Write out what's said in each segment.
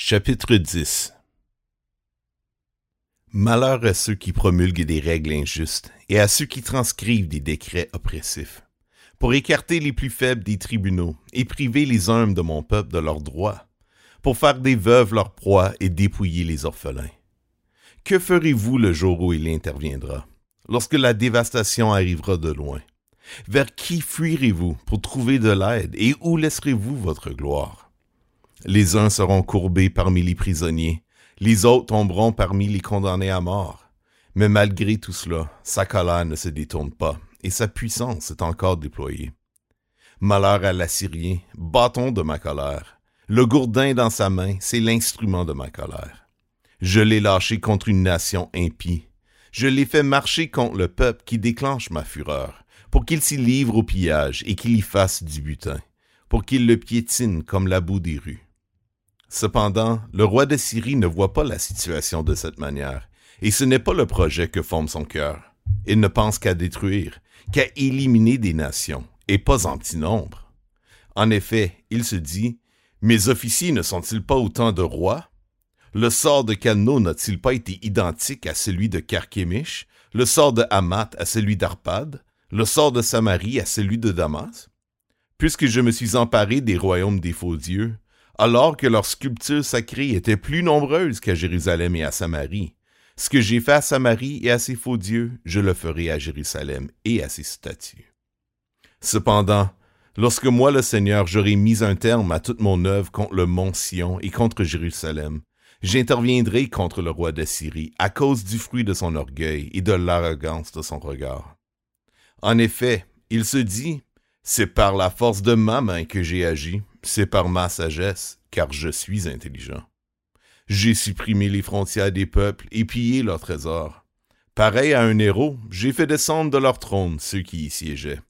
Chapitre 10 Malheur à ceux qui promulguent des règles injustes et à ceux qui transcrivent des décrets oppressifs, pour écarter les plus faibles des tribunaux et priver les humbles de mon peuple de leurs droits, pour faire des veuves leur proie et dépouiller les orphelins. Que ferez-vous le jour où il interviendra, lorsque la dévastation arrivera de loin? Vers qui fuirez-vous pour trouver de l'aide et où laisserez-vous votre gloire? Les uns seront courbés parmi les prisonniers, les autres tomberont parmi les condamnés à mort. Mais malgré tout cela, sa colère ne se détourne pas, et sa puissance est encore déployée. Malheur à l'Assyrien, bâton de ma colère. Le gourdin dans sa main, c'est l'instrument de ma colère. Je l'ai lâché contre une nation impie. Je l'ai fait marcher contre le peuple qui déclenche ma fureur, pour qu'il s'y livre au pillage et qu'il y fasse du butin, pour qu'il le piétine comme la boue des rues. Cependant, le roi de Syrie ne voit pas la situation de cette manière, et ce n'est pas le projet que forme son cœur. Il ne pense qu'à détruire, qu'à éliminer des nations, et pas en petit nombre. En effet, il se dit, Mes officiers ne sont-ils pas autant de rois? Le sort de Calno n'a-t-il pas été identique à celui de Carchemish, le sort de Hamath à celui d'Arpad, le sort de Samarie à celui de Damas? Puisque je me suis emparé des royaumes des faux dieux, alors que leurs sculptures sacrées étaient plus nombreuses qu'à Jérusalem et à Samarie. Ce que j'ai fait à Samarie et à ses faux dieux, je le ferai à Jérusalem et à ses statues. Cependant, lorsque moi le Seigneur j'aurai mis un terme à toute mon œuvre contre le mont Sion et contre Jérusalem, j'interviendrai contre le roi d'Assyrie à cause du fruit de son orgueil et de l'arrogance de son regard. En effet, il se dit, c'est par la force de ma main que j'ai agi, c'est par ma sagesse, car je suis intelligent. J'ai supprimé les frontières des peuples et pillé leurs trésors. Pareil à un héros, j'ai fait descendre de leur trône ceux qui y siégeaient.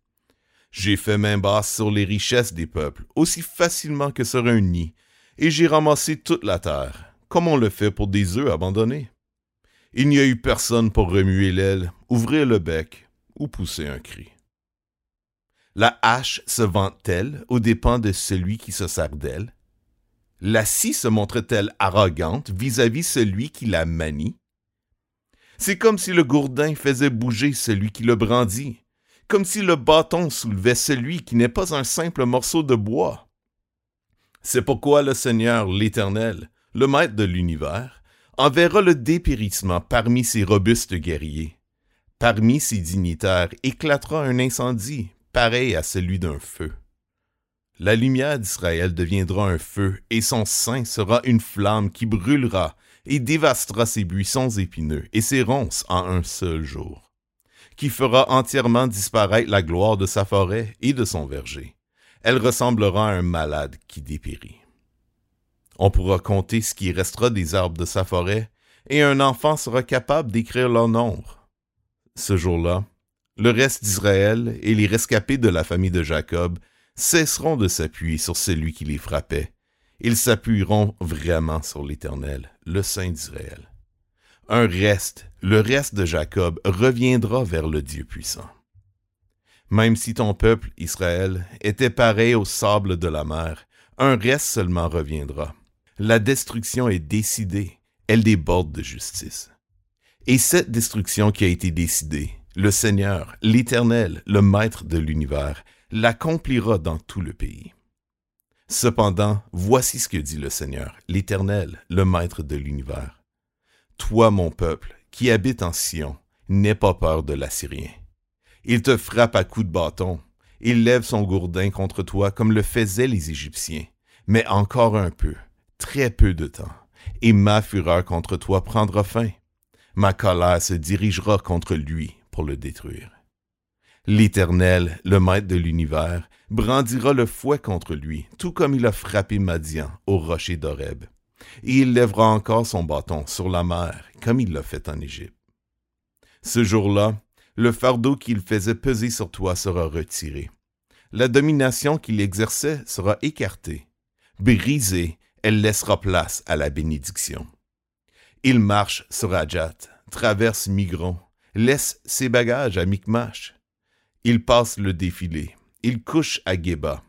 J'ai fait main basse sur les richesses des peuples, aussi facilement que sur un nid, et j'ai ramassé toute la terre, comme on le fait pour des œufs abandonnés. Il n'y a eu personne pour remuer l'aile, ouvrir le bec ou pousser un cri. La hache se vante-t-elle aux dépens de celui qui se sert d'elle? La scie se montre-t-elle arrogante vis-à-vis celui qui la manie? C'est comme si le gourdin faisait bouger celui qui le brandit, comme si le bâton soulevait celui qui n'est pas un simple morceau de bois. C'est pourquoi le Seigneur l'Éternel, le Maître de l'univers, enverra le dépérissement parmi ses robustes guerriers. Parmi ses dignitaires éclatera un incendie, pareil à celui d'un feu. La lumière d'Israël deviendra un feu, et son sein sera une flamme qui brûlera et dévastera ses buissons épineux et ses ronces en un seul jour, qui fera entièrement disparaître la gloire de sa forêt et de son verger. Elle ressemblera à un malade qui dépérit. On pourra compter ce qui restera des arbres de sa forêt, et un enfant sera capable d'écrire leur nombre. Ce jour-là, le reste d'Israël et les rescapés de la famille de Jacob cesseront de s'appuyer sur celui qui les frappait. Ils s'appuieront vraiment sur l'Éternel, le Saint d'Israël. Un reste, le reste de Jacob, reviendra vers le Dieu puissant. Même si ton peuple, Israël, était pareil au sable de la mer, un reste seulement reviendra. La destruction est décidée, elle déborde de justice. Et cette destruction qui a été décidée, le Seigneur, l'Éternel, le Maître de l'univers, l'accomplira dans tout le pays. Cependant, voici ce que dit le Seigneur, l'Éternel, le Maître de l'univers. Toi, mon peuple, qui habites en Sion, n'aie pas peur de l'Assyrien. Il te frappe à coups de bâton, il lève son gourdin contre toi comme le faisaient les Égyptiens, mais encore un peu, très peu de temps, et ma fureur contre toi prendra fin. Ma colère se dirigera contre lui, le détruire. L'Éternel, le Maître de l'univers, brandira le fouet contre lui, tout comme il a frappé Madian au rocher d'Horeb. Et il lèvera encore son bâton sur la mer, comme il l'a fait en Égypte. Ce jour-là, le fardeau qu'il faisait peser sur toi sera retiré. La domination qu'il exerçait sera écartée. Brisée, elle laissera place à la bénédiction. Il marche sur Adjat, traverse Migron, laisse ses bagages à Micmash. Il passe le défilé. Il couche à Geba.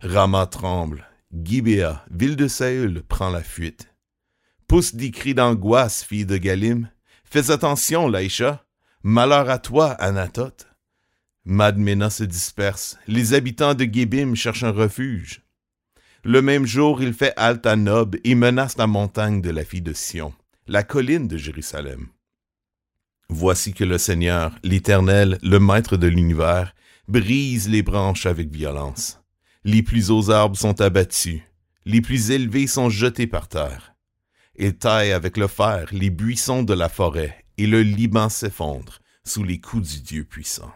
Rama tremble. Gibéa, ville de Saül, prend la fuite. Pousse des cris d'angoisse, fille de Galim. Fais attention, Laïcha. Malheur à toi, Anatote. Madmena se disperse. Les habitants de Gébim cherchent un refuge. Le même jour, il fait halte à Nob et menace la montagne de la fille de Sion, la colline de Jérusalem. Voici que le Seigneur, l'Éternel, le Maître de l'univers, brise les branches avec violence. Les plus hauts arbres sont abattus, les plus élevés sont jetés par terre. Il taille avec le fer les buissons de la forêt, et le Liban s'effondre sous les coups du Dieu puissant.